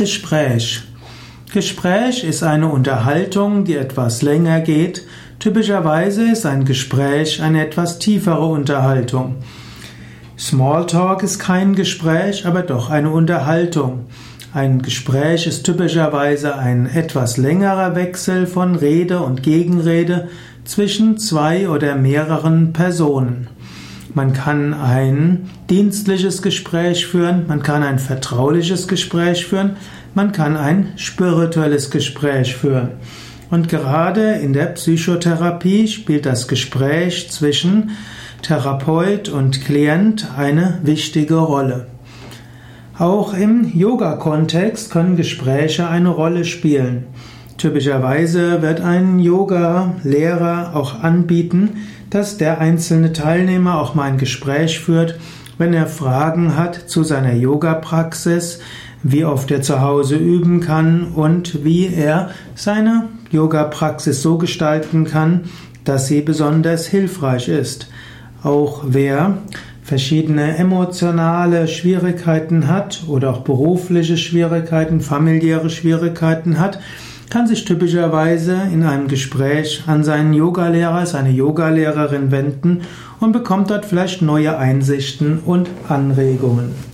Gespräch. Gespräch ist eine Unterhaltung, die etwas länger geht. Typischerweise ist ein Gespräch eine etwas tiefere Unterhaltung. Smalltalk ist kein Gespräch, aber doch eine Unterhaltung. Ein Gespräch ist typischerweise ein etwas längerer Wechsel von Rede und Gegenrede zwischen zwei oder mehreren Personen. Man kann ein dienstliches Gespräch führen, man kann ein vertrauliches Gespräch führen, man kann ein spirituelles Gespräch führen. Und gerade in der Psychotherapie spielt das Gespräch zwischen Therapeut und Klient eine wichtige Rolle. Auch im Yoga-Kontext können Gespräche eine Rolle spielen. Typischerweise wird ein Yoga-Lehrer auch anbieten, dass der einzelne Teilnehmer auch mal ein Gespräch führt, wenn er Fragen hat zu seiner Yoga-Praxis, wie oft er zu Hause üben kann und wie er seine Yoga-Praxis so gestalten kann, dass sie besonders hilfreich ist. Auch wer verschiedene emotionale Schwierigkeiten hat oder auch berufliche Schwierigkeiten, familiäre Schwierigkeiten hat, kann sich typischerweise in einem Gespräch an seinen Yogalehrer, seine Yogalehrerin wenden und bekommt dort vielleicht neue Einsichten und Anregungen.